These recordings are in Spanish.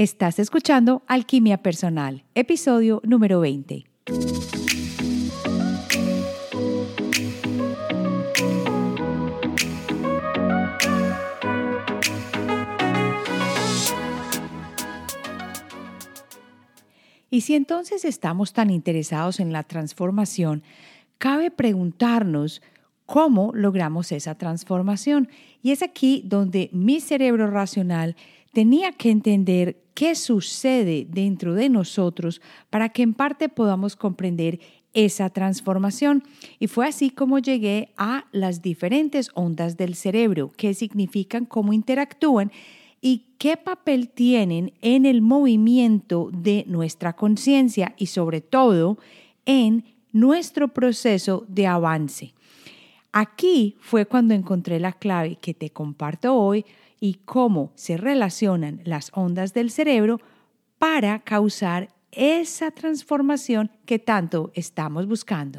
Estás escuchando Alquimia Personal, episodio número 20. Y si entonces estamos tan interesados en la transformación, cabe preguntarnos cómo logramos esa transformación. Y es aquí donde mi cerebro racional tenía que entender qué sucede dentro de nosotros para que en parte podamos comprender esa transformación. Y fue así como llegué a las diferentes ondas del cerebro, qué significan, cómo interactúan y qué papel tienen en el movimiento de nuestra conciencia y sobre todo en nuestro proceso de avance. Aquí fue cuando encontré la clave que te comparto hoy y cómo se relacionan las ondas del cerebro para causar esa transformación que tanto estamos buscando.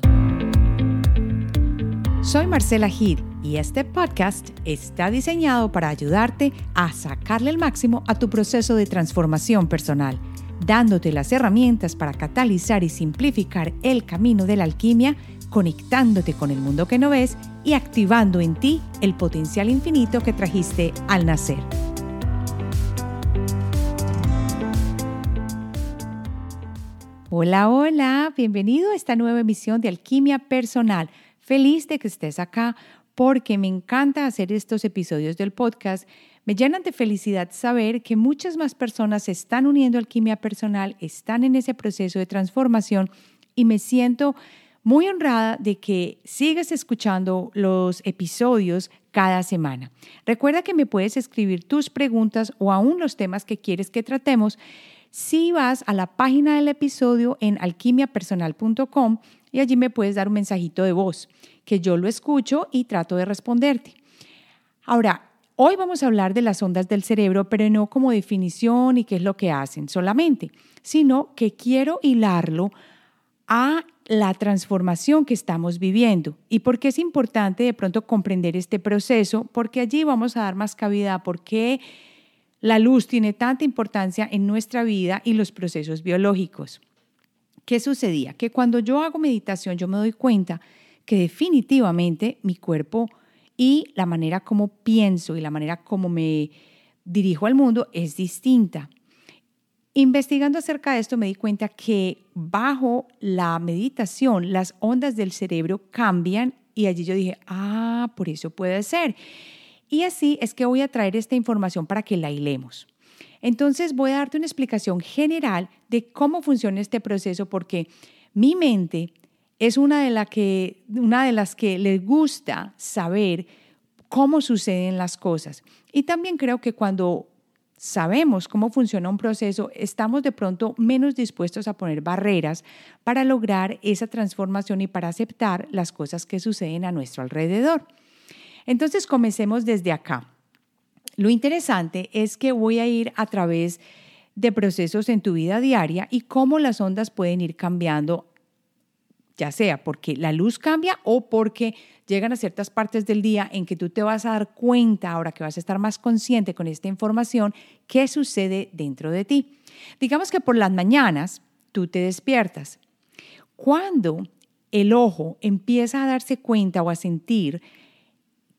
Soy Marcela Gid y este podcast está diseñado para ayudarte a sacarle el máximo a tu proceso de transformación personal, dándote las herramientas para catalizar y simplificar el camino de la alquimia, conectándote con el mundo que no ves y activando en ti el potencial infinito que trajiste al nacer. Hola, hola, bienvenido a esta nueva emisión de Alquimia Personal Feliz de que estés acá porque me encanta hacer estos episodios del podcast. Me llenan de felicidad saber que muchas más personas se están uniendo a alquimia personal, están en ese proceso de transformación y me siento muy honrada de que sigas escuchando los episodios cada semana. Recuerda que me puedes escribir tus preguntas o aún los temas que quieres que tratemos si vas a la página del episodio en alquimiapersonal.com y allí me puedes dar un mensajito de voz que yo lo escucho y trato de responderte. Ahora, hoy vamos a hablar de las ondas del cerebro, pero no como definición y qué es lo que hacen solamente, sino que quiero hilarlo a la transformación que estamos viviendo y por qué es importante de pronto comprender este proceso, porque allí vamos a dar más cabida a por qué la luz tiene tanta importancia en nuestra vida y los procesos biológicos. ¿Qué sucedía? Que cuando yo hago meditación yo me doy cuenta que definitivamente mi cuerpo y la manera como pienso y la manera como me dirijo al mundo es distinta. Investigando acerca de esto me di cuenta que bajo la meditación las ondas del cerebro cambian y allí yo dije, ah, por eso puede ser. Y así es que voy a traer esta información para que la hilemos. Entonces voy a darte una explicación general de cómo funciona este proceso porque mi mente es una de, que, una de las que les gusta saber cómo suceden las cosas. Y también creo que cuando sabemos cómo funciona un proceso, estamos de pronto menos dispuestos a poner barreras para lograr esa transformación y para aceptar las cosas que suceden a nuestro alrededor. Entonces, comencemos desde acá. Lo interesante es que voy a ir a través de procesos en tu vida diaria y cómo las ondas pueden ir cambiando, ya sea porque la luz cambia o porque llegan a ciertas partes del día en que tú te vas a dar cuenta, ahora que vas a estar más consciente con esta información, qué sucede dentro de ti. Digamos que por las mañanas tú te despiertas. Cuando el ojo empieza a darse cuenta o a sentir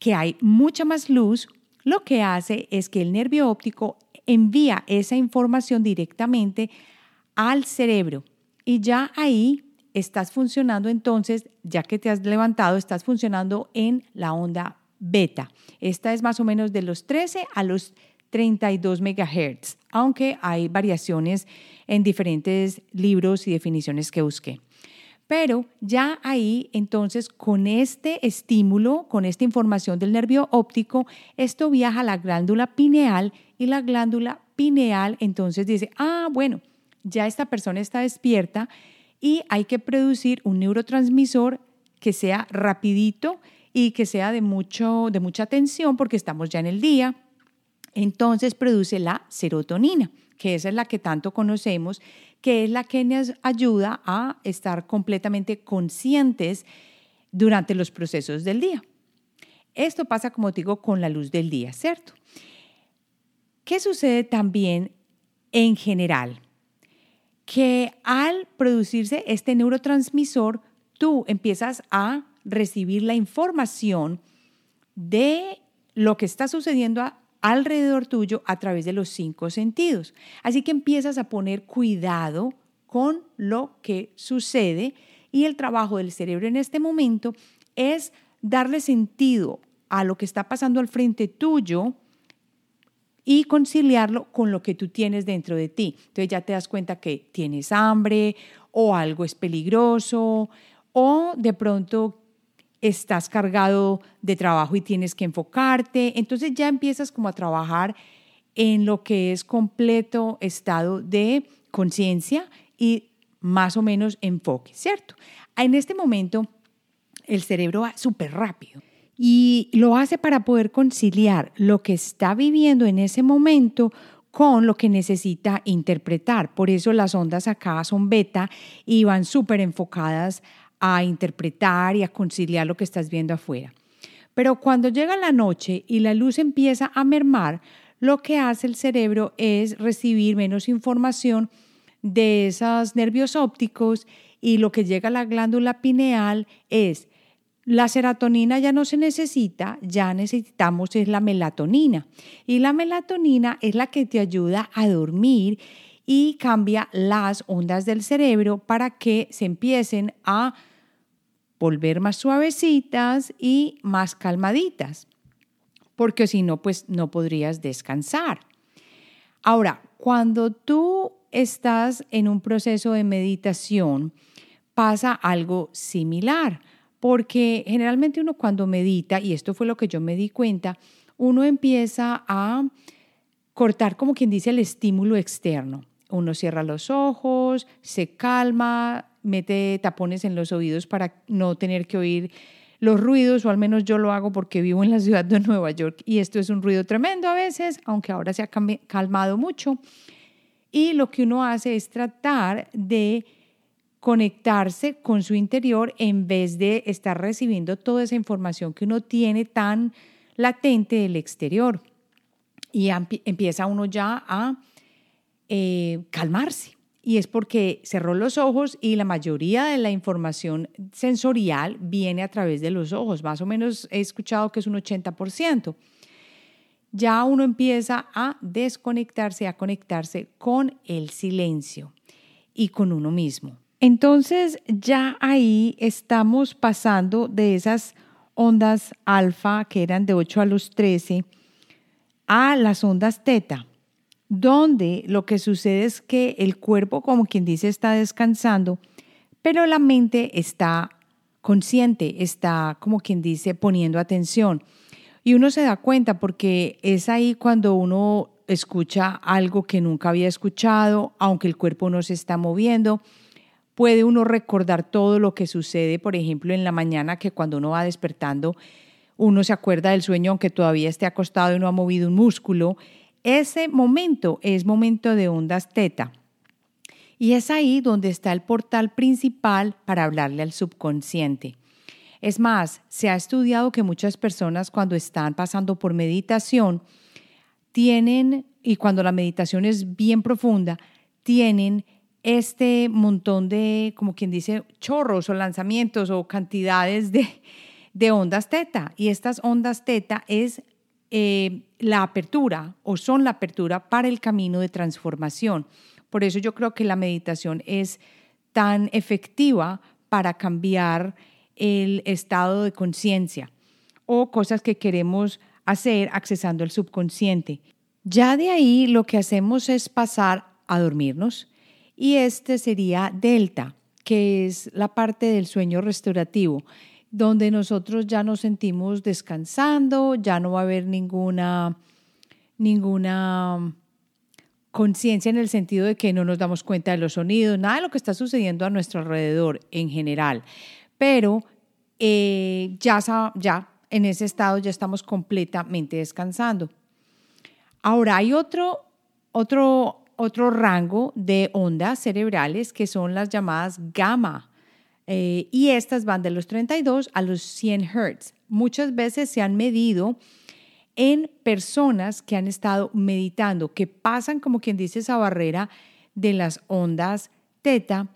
que hay mucha más luz, lo que hace es que el nervio óptico envía esa información directamente al cerebro y ya ahí estás funcionando entonces, ya que te has levantado, estás funcionando en la onda beta. Esta es más o menos de los 13 a los 32 megahertz, aunque hay variaciones en diferentes libros y definiciones que busqué. Pero ya ahí, entonces, con este estímulo, con esta información del nervio óptico, esto viaja a la glándula pineal y la glándula pineal entonces dice, ah, bueno, ya esta persona está despierta y hay que producir un neurotransmisor que sea rapidito y que sea de, mucho, de mucha atención porque estamos ya en el día. Entonces produce la serotonina, que esa es la que tanto conocemos que es la que nos ayuda a estar completamente conscientes durante los procesos del día. Esto pasa, como digo, con la luz del día, ¿cierto? ¿Qué sucede también en general, que al producirse este neurotransmisor, tú empiezas a recibir la información de lo que está sucediendo alrededor tuyo a través de los cinco sentidos. Así que empiezas a poner cuidado con lo que sucede y el trabajo del cerebro en este momento es darle sentido a lo que está pasando al frente tuyo y conciliarlo con lo que tú tienes dentro de ti. Entonces ya te das cuenta que tienes hambre o algo es peligroso o de pronto estás cargado de trabajo y tienes que enfocarte. Entonces ya empiezas como a trabajar en lo que es completo estado de conciencia y más o menos enfoque, ¿cierto? En este momento el cerebro va súper rápido y lo hace para poder conciliar lo que está viviendo en ese momento con lo que necesita interpretar. Por eso las ondas acá son beta y van súper enfocadas a interpretar y a conciliar lo que estás viendo afuera. Pero cuando llega la noche y la luz empieza a mermar, lo que hace el cerebro es recibir menos información de esos nervios ópticos y lo que llega a la glándula pineal es la serotonina ya no se necesita, ya necesitamos es la melatonina. Y la melatonina es la que te ayuda a dormir y cambia las ondas del cerebro para que se empiecen a volver más suavecitas y más calmaditas, porque si no, pues no podrías descansar. Ahora, cuando tú estás en un proceso de meditación, pasa algo similar, porque generalmente uno cuando medita, y esto fue lo que yo me di cuenta, uno empieza a cortar como quien dice el estímulo externo. Uno cierra los ojos, se calma, mete tapones en los oídos para no tener que oír los ruidos, o al menos yo lo hago porque vivo en la ciudad de Nueva York y esto es un ruido tremendo a veces, aunque ahora se ha calmado mucho. Y lo que uno hace es tratar de conectarse con su interior en vez de estar recibiendo toda esa información que uno tiene tan latente del exterior. Y empieza uno ya a eh, calmarse y es porque cerró los ojos y la mayoría de la información sensorial viene a través de los ojos. Más o menos he escuchado que es un 80%. Ya uno empieza a desconectarse, a conectarse con el silencio y con uno mismo. Entonces ya ahí estamos pasando de esas ondas alfa que eran de 8 a los 13 a las ondas teta donde lo que sucede es que el cuerpo, como quien dice, está descansando, pero la mente está consciente, está, como quien dice, poniendo atención. Y uno se da cuenta porque es ahí cuando uno escucha algo que nunca había escuchado, aunque el cuerpo no se está moviendo. Puede uno recordar todo lo que sucede, por ejemplo, en la mañana, que cuando uno va despertando, uno se acuerda del sueño, aunque todavía esté acostado y no ha movido un músculo. Ese momento es momento de ondas teta. Y es ahí donde está el portal principal para hablarle al subconsciente. Es más, se ha estudiado que muchas personas cuando están pasando por meditación tienen, y cuando la meditación es bien profunda, tienen este montón de, como quien dice, chorros o lanzamientos o cantidades de, de ondas teta. Y estas ondas teta es eh, la apertura o son la apertura para el camino de transformación. Por eso yo creo que la meditación es tan efectiva para cambiar el estado de conciencia o cosas que queremos hacer accesando el subconsciente. Ya de ahí lo que hacemos es pasar a dormirnos y este sería delta, que es la parte del sueño restaurativo donde nosotros ya nos sentimos descansando, ya no va a haber ninguna, ninguna conciencia en el sentido de que no nos damos cuenta de los sonidos, nada de lo que está sucediendo a nuestro alrededor en general. Pero eh, ya, ya en ese estado ya estamos completamente descansando. Ahora hay otro, otro, otro rango de ondas cerebrales que son las llamadas gamma eh, y estas van de los 32 a los 100 Hz. Muchas veces se han medido en personas que han estado meditando, que pasan, como quien dice, esa barrera de las ondas teta,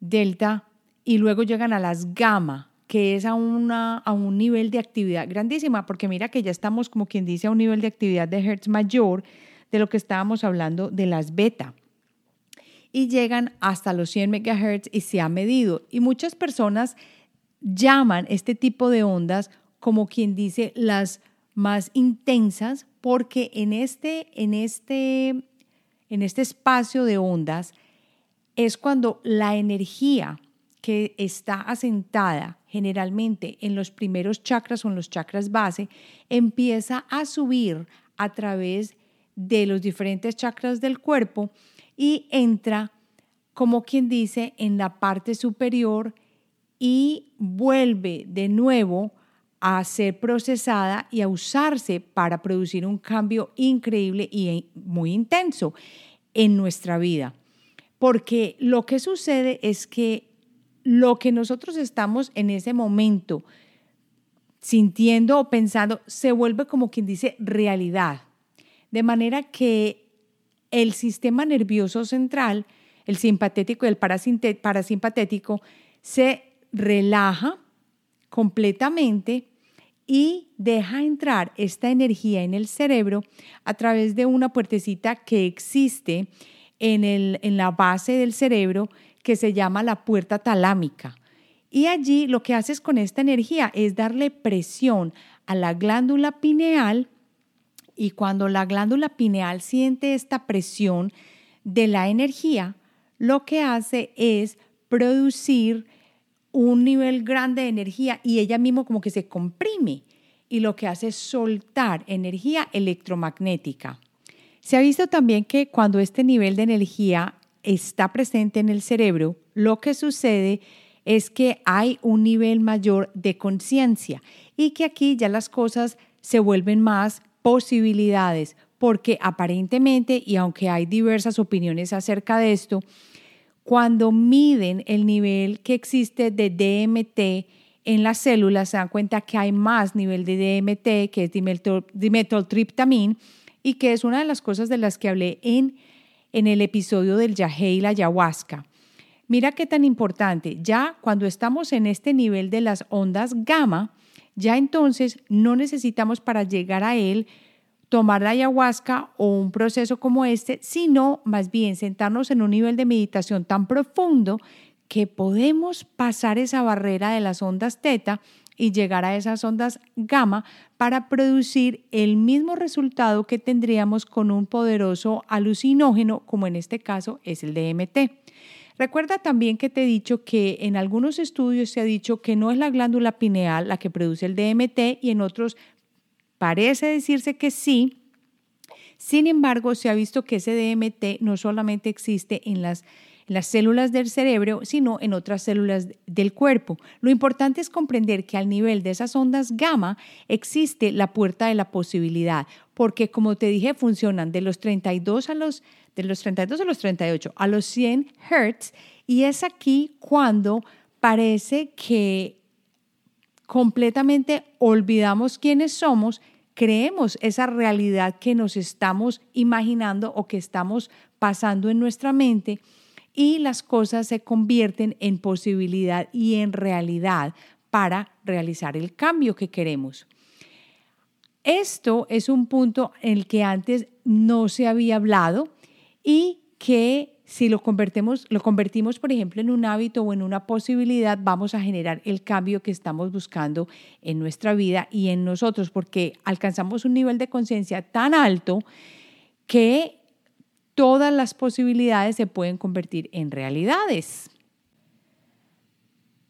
delta y luego llegan a las gamma, que es a, una, a un nivel de actividad grandísima, porque mira que ya estamos, como quien dice, a un nivel de actividad de Hertz mayor de lo que estábamos hablando de las beta. Y llegan hasta los 100 MHz y se ha medido. Y muchas personas llaman este tipo de ondas como quien dice las más intensas, porque en este, en este, en este espacio de ondas es cuando la energía que está asentada generalmente en los primeros chakras o en los chakras base empieza a subir a través de los diferentes chakras del cuerpo y entra, como quien dice, en la parte superior y vuelve de nuevo a ser procesada y a usarse para producir un cambio increíble y muy intenso en nuestra vida. Porque lo que sucede es que lo que nosotros estamos en ese momento sintiendo o pensando se vuelve como quien dice realidad. De manera que el sistema nervioso central, el simpatético y el parasimpatético, se relaja completamente y deja entrar esta energía en el cerebro a través de una puertecita que existe en, el, en la base del cerebro que se llama la puerta talámica. Y allí lo que haces con esta energía es darle presión a la glándula pineal y cuando la glándula pineal siente esta presión de la energía, lo que hace es producir un nivel grande de energía y ella mismo como que se comprime y lo que hace es soltar energía electromagnética. Se ha visto también que cuando este nivel de energía está presente en el cerebro, lo que sucede es que hay un nivel mayor de conciencia y que aquí ya las cosas se vuelven más posibilidades, porque aparentemente, y aunque hay diversas opiniones acerca de esto, cuando miden el nivel que existe de DMT en las células, se dan cuenta que hay más nivel de DMT, que es dimetiltriptamine, y que es una de las cosas de las que hablé en, en el episodio del yagé y la ayahuasca. Mira qué tan importante, ya cuando estamos en este nivel de las ondas gamma, ya entonces no necesitamos para llegar a él tomar la ayahuasca o un proceso como este, sino más bien sentarnos en un nivel de meditación tan profundo que podemos pasar esa barrera de las ondas teta y llegar a esas ondas gamma para producir el mismo resultado que tendríamos con un poderoso alucinógeno, como en este caso es el DMT. Recuerda también que te he dicho que en algunos estudios se ha dicho que no es la glándula pineal la que produce el DMT y en otros Parece decirse que sí. Sin embargo, se ha visto que ese DMT no solamente existe en las, las células del cerebro, sino en otras células del cuerpo. Lo importante es comprender que al nivel de esas ondas gamma existe la puerta de la posibilidad, porque como te dije, funcionan de los 32 a los de los 32 a los 38 a los 100 Hertz y es aquí cuando parece que completamente olvidamos quiénes somos, creemos esa realidad que nos estamos imaginando o que estamos pasando en nuestra mente y las cosas se convierten en posibilidad y en realidad para realizar el cambio que queremos. Esto es un punto en el que antes no se había hablado y que si lo convertimos, lo convertimos, por ejemplo, en un hábito o en una posibilidad, vamos a generar el cambio que estamos buscando en nuestra vida y en nosotros, porque alcanzamos un nivel de conciencia tan alto que todas las posibilidades se pueden convertir en realidades.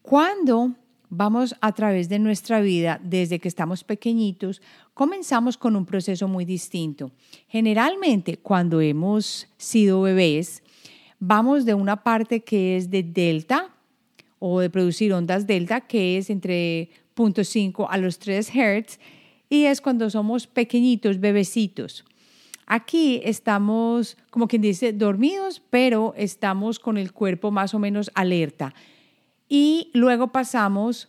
Cuando vamos a través de nuestra vida desde que estamos pequeñitos, comenzamos con un proceso muy distinto. Generalmente, cuando hemos sido bebés, vamos de una parte que es de delta o de producir ondas delta, que es entre 0.5 a los 3 Hz, y es cuando somos pequeñitos, bebecitos. Aquí estamos, como quien dice, dormidos, pero estamos con el cuerpo más o menos alerta. Y luego pasamos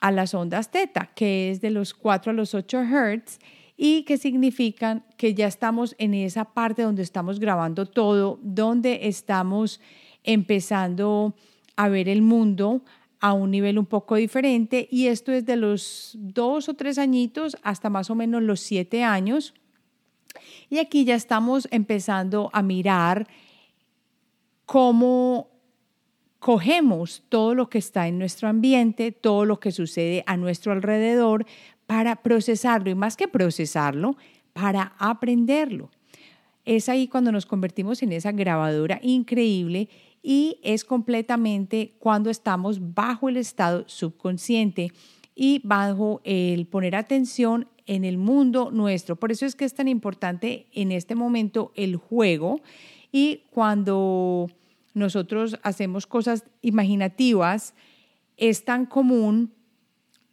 a las ondas teta, que es de los 4 a los 8 Hz, y que significan que ya estamos en esa parte donde estamos grabando todo, donde estamos empezando a ver el mundo a un nivel un poco diferente y esto es de los dos o tres añitos hasta más o menos los siete años. Y aquí ya estamos empezando a mirar cómo cogemos todo lo que está en nuestro ambiente, todo lo que sucede a nuestro alrededor para procesarlo y más que procesarlo, para aprenderlo. Es ahí cuando nos convertimos en esa grabadora increíble y es completamente cuando estamos bajo el estado subconsciente y bajo el poner atención en el mundo nuestro. Por eso es que es tan importante en este momento el juego y cuando nosotros hacemos cosas imaginativas, es tan común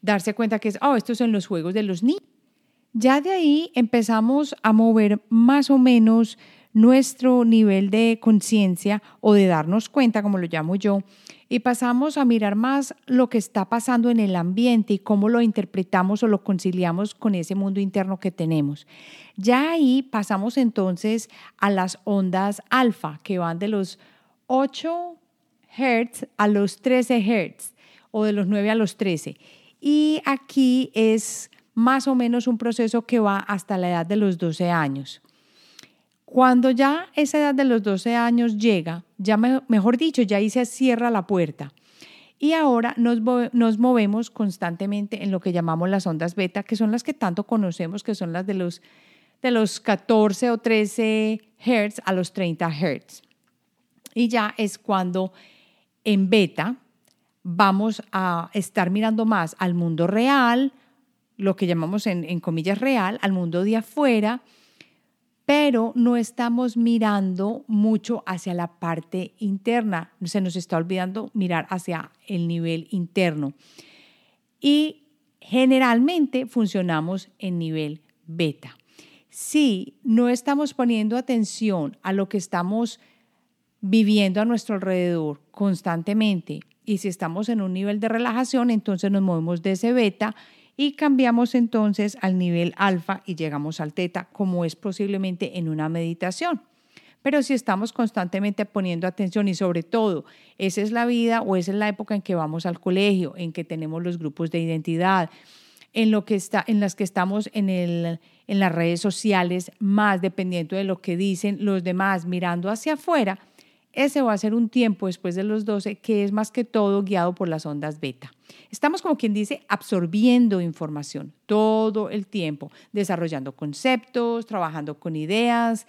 darse cuenta que es, oh, estos son los juegos de los niños. Ya de ahí empezamos a mover más o menos nuestro nivel de conciencia o de darnos cuenta, como lo llamo yo, y pasamos a mirar más lo que está pasando en el ambiente y cómo lo interpretamos o lo conciliamos con ese mundo interno que tenemos. Ya ahí pasamos entonces a las ondas alfa, que van de los 8 Hz a los 13 Hz o de los 9 a los 13. Y aquí es más o menos un proceso que va hasta la edad de los 12 años. Cuando ya esa edad de los 12 años llega, ya mejor dicho, ya ahí se cierra la puerta. Y ahora nos, nos, movemos constantemente en lo que llamamos las ondas beta, que son las que tanto conocemos, que son las de los, de los 14 o 13 Hz a los 30 Hz. Y ya es cuando en beta vamos a estar mirando más al mundo real, lo que llamamos en, en comillas real, al mundo de afuera, pero no estamos mirando mucho hacia la parte interna, se nos está olvidando mirar hacia el nivel interno. Y generalmente funcionamos en nivel beta. Si no estamos poniendo atención a lo que estamos viviendo a nuestro alrededor constantemente y si estamos en un nivel de relajación, entonces nos movemos de ese beta y cambiamos entonces al nivel alfa y llegamos al teta, como es posiblemente en una meditación. Pero si estamos constantemente poniendo atención y sobre todo, esa es la vida o esa es la época en que vamos al colegio, en que tenemos los grupos de identidad, en, lo que está, en las que estamos en, el, en las redes sociales, más dependiendo de lo que dicen los demás, mirando hacia afuera, ese va a ser un tiempo después de los 12 que es más que todo guiado por las ondas beta. Estamos, como quien dice, absorbiendo información todo el tiempo, desarrollando conceptos, trabajando con ideas,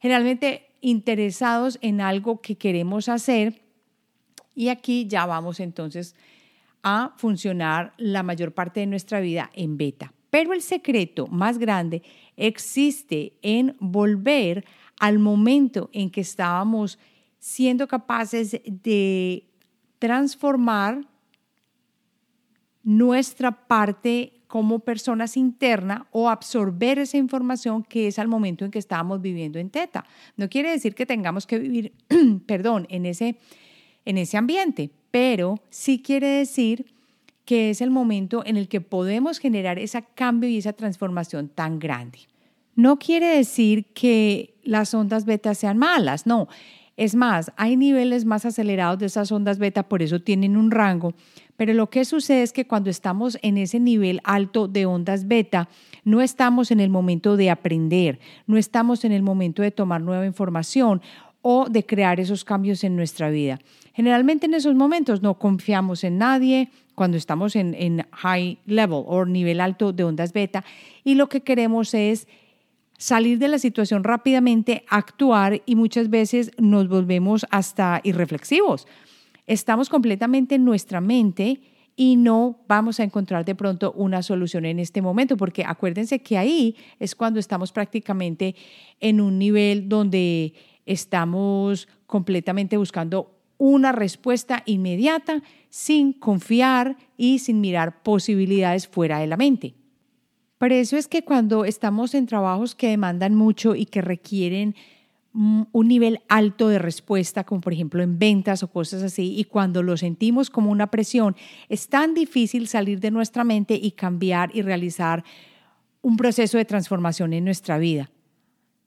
generalmente interesados en algo que queremos hacer. Y aquí ya vamos entonces a funcionar la mayor parte de nuestra vida en beta. Pero el secreto más grande existe en volver al momento en que estábamos siendo capaces de transformar nuestra parte como personas interna o absorber esa información que es al momento en que estábamos viviendo en teta. No quiere decir que tengamos que vivir, perdón, en ese, en ese ambiente, pero sí quiere decir que es el momento en el que podemos generar ese cambio y esa transformación tan grande. No quiere decir que las ondas beta sean malas, no. Es más, hay niveles más acelerados de esas ondas beta, por eso tienen un rango, pero lo que sucede es que cuando estamos en ese nivel alto de ondas beta, no estamos en el momento de aprender, no estamos en el momento de tomar nueva información o de crear esos cambios en nuestra vida. Generalmente en esos momentos no confiamos en nadie cuando estamos en, en high level o nivel alto de ondas beta y lo que queremos es salir de la situación rápidamente, actuar y muchas veces nos volvemos hasta irreflexivos. Estamos completamente en nuestra mente y no vamos a encontrar de pronto una solución en este momento, porque acuérdense que ahí es cuando estamos prácticamente en un nivel donde estamos completamente buscando una respuesta inmediata sin confiar y sin mirar posibilidades fuera de la mente. Por eso es que cuando estamos en trabajos que demandan mucho y que requieren un nivel alto de respuesta, como por ejemplo en ventas o cosas así, y cuando lo sentimos como una presión, es tan difícil salir de nuestra mente y cambiar y realizar un proceso de transformación en nuestra vida.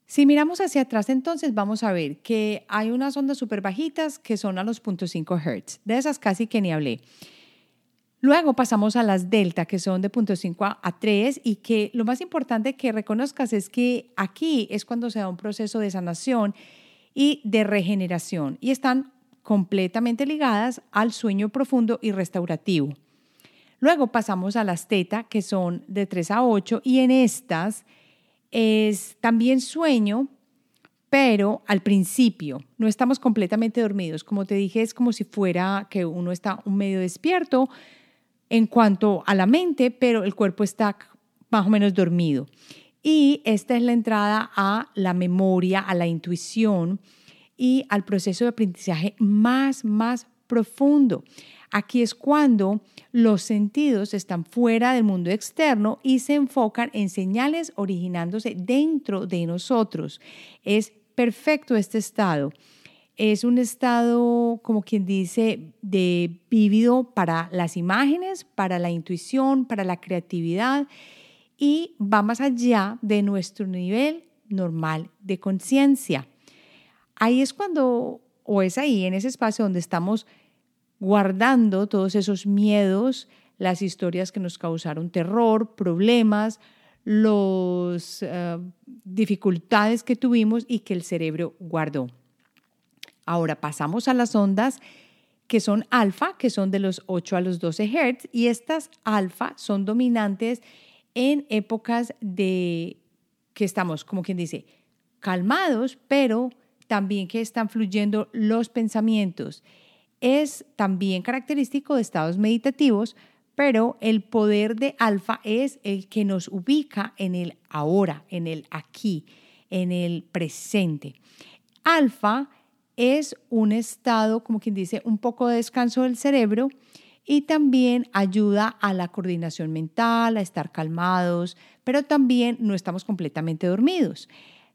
Si miramos hacia atrás, entonces vamos a ver que hay unas ondas súper bajitas que son a los 0.5 Hz. De esas casi que ni hablé. Luego pasamos a las delta, que son de 0.5 a 3, y que lo más importante que reconozcas es que aquí es cuando se da un proceso de sanación y de regeneración, y están completamente ligadas al sueño profundo y restaurativo. Luego pasamos a las teta, que son de 3 a 8, y en estas es también sueño, pero al principio no estamos completamente dormidos. Como te dije, es como si fuera que uno está un medio despierto, en cuanto a la mente, pero el cuerpo está más o menos dormido. Y esta es la entrada a la memoria, a la intuición y al proceso de aprendizaje más, más profundo. Aquí es cuando los sentidos están fuera del mundo externo y se enfocan en señales originándose dentro de nosotros. Es perfecto este estado es un estado, como quien dice, de vívido para las imágenes, para la intuición, para la creatividad y va más allá de nuestro nivel normal de conciencia. Ahí es cuando, o es ahí, en ese espacio donde estamos guardando todos esos miedos, las historias que nos causaron terror, problemas, las eh, dificultades que tuvimos y que el cerebro guardó. Ahora pasamos a las ondas que son alfa, que son de los 8 a los 12 Hz, y estas alfa son dominantes en épocas de que estamos, como quien dice, calmados, pero también que están fluyendo los pensamientos. Es también característico de estados meditativos, pero el poder de alfa es el que nos ubica en el ahora, en el aquí, en el presente. Alfa es un estado, como quien dice, un poco de descanso del cerebro y también ayuda a la coordinación mental, a estar calmados, pero también no estamos completamente dormidos.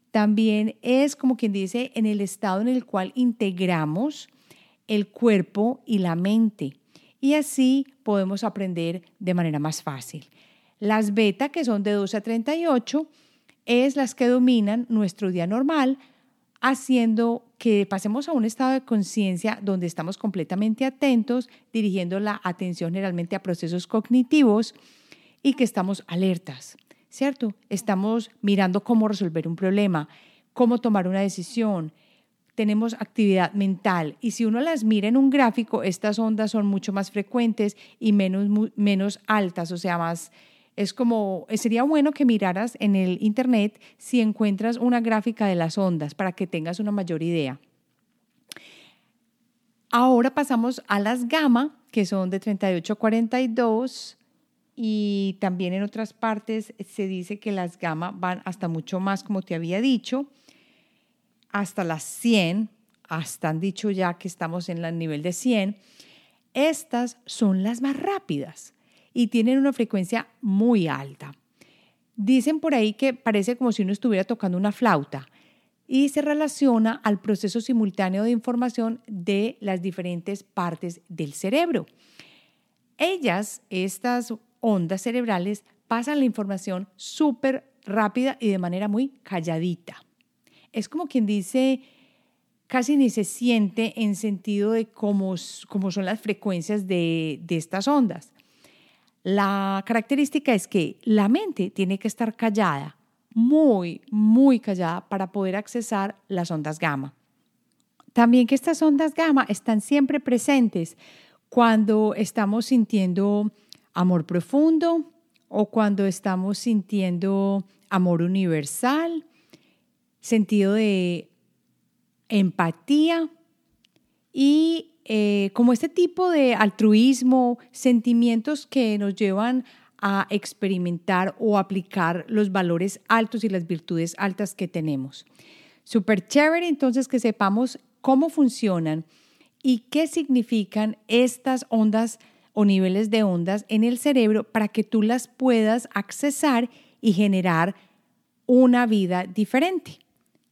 También es, como quien dice, en el estado en el cual integramos el cuerpo y la mente y así podemos aprender de manera más fácil. Las beta, que son de 12 a 38, es las que dominan nuestro día normal, haciendo que pasemos a un estado de conciencia donde estamos completamente atentos, dirigiendo la atención generalmente a procesos cognitivos y que estamos alertas, ¿cierto? Estamos mirando cómo resolver un problema, cómo tomar una decisión, tenemos actividad mental y si uno las mira en un gráfico, estas ondas son mucho más frecuentes y menos, menos altas, o sea, más es como, eh, sería bueno que miraras en el Internet si encuentras una gráfica de las ondas para que tengas una mayor idea. Ahora pasamos a las gamma, que son de 38 a 42 y también en otras partes se dice que las gamma van hasta mucho más, como te había dicho, hasta las 100, hasta han dicho ya que estamos en el nivel de 100. Estas son las más rápidas y tienen una frecuencia muy alta. Dicen por ahí que parece como si uno estuviera tocando una flauta y se relaciona al proceso simultáneo de información de las diferentes partes del cerebro. Ellas, estas ondas cerebrales, pasan la información súper rápida y de manera muy calladita. Es como quien dice, casi ni se siente en sentido de cómo, son las frecuencias de estas ondas. La característica es que la mente tiene que estar callada, muy, muy callada para poder accesar las ondas gamma. También que estas ondas gamma están siempre presentes cuando estamos sintiendo amor profundo o cuando estamos sintiendo amor universal, sentido de empatía y eh, como este tipo de altruismo, sentimientos que nos llevan a experimentar o aplicar los valores altos y las virtudes altas que tenemos. Súper chévere entonces que sepamos cómo funcionan y qué significan estas ondas o niveles de ondas en el cerebro para que tú las puedas accesar y generar una vida diferente.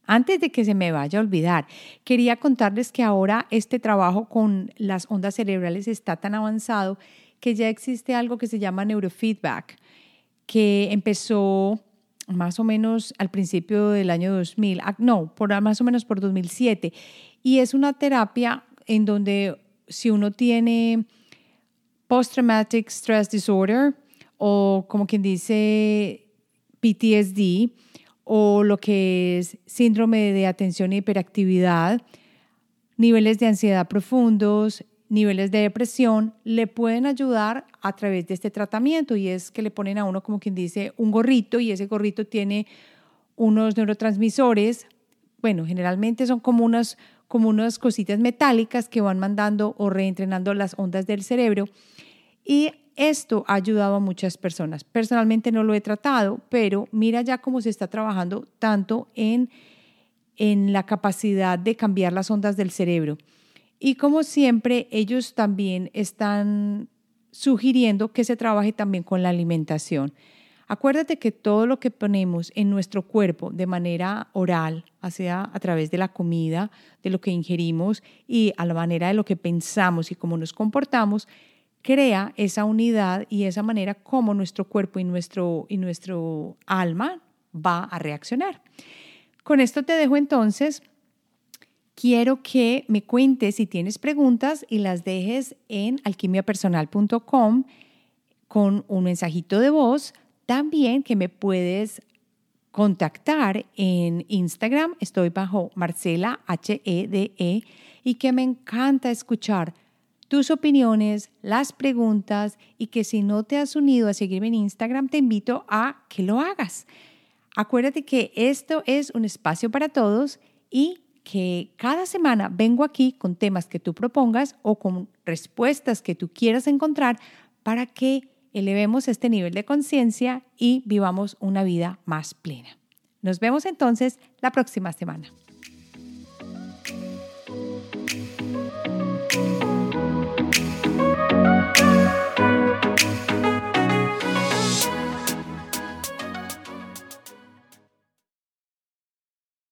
Antes de que se me vaya a olvidar, quería contarles que ahora este trabajo con las ondas cerebrales está tan avanzado que ya existe algo que se llama neurofeedback, que empezó más o menos al principio del año 2000, ah, no, más o menos por 2007. Y es una terapia en donde si uno tiene post-traumatic stress disorder o como quien dice PTSD o lo que es síndrome de atención y hiperactividad, niveles de ansiedad profundos, niveles de depresión, le pueden ayudar a través de este tratamiento. Y es que le ponen a uno como quien dice un gorrito y ese gorrito tiene unos neurotransmisores, bueno, generalmente son como unas, como unas cositas metálicas que van mandando o reentrenando las ondas del cerebro. Y esto ha ayudado a muchas personas. Personalmente no lo he tratado, pero mira ya cómo se está trabajando tanto en, en la capacidad de cambiar las ondas del cerebro. Y como siempre, ellos también están sugiriendo que se trabaje también con la alimentación. Acuérdate que todo lo que ponemos en nuestro cuerpo de manera oral, sea a través de la comida, de lo que ingerimos y a la manera de lo que pensamos y cómo nos comportamos, crea esa unidad y esa manera como nuestro cuerpo y nuestro, y nuestro alma va a reaccionar. Con esto te dejo entonces. Quiero que me cuentes si tienes preguntas y las dejes en alquimiapersonal.com con un mensajito de voz. También que me puedes contactar en Instagram. Estoy bajo Marcela H-E-D-E -E, y que me encanta escuchar tus opiniones, las preguntas y que si no te has unido a seguirme en Instagram, te invito a que lo hagas. Acuérdate que esto es un espacio para todos y que cada semana vengo aquí con temas que tú propongas o con respuestas que tú quieras encontrar para que elevemos este nivel de conciencia y vivamos una vida más plena. Nos vemos entonces la próxima semana.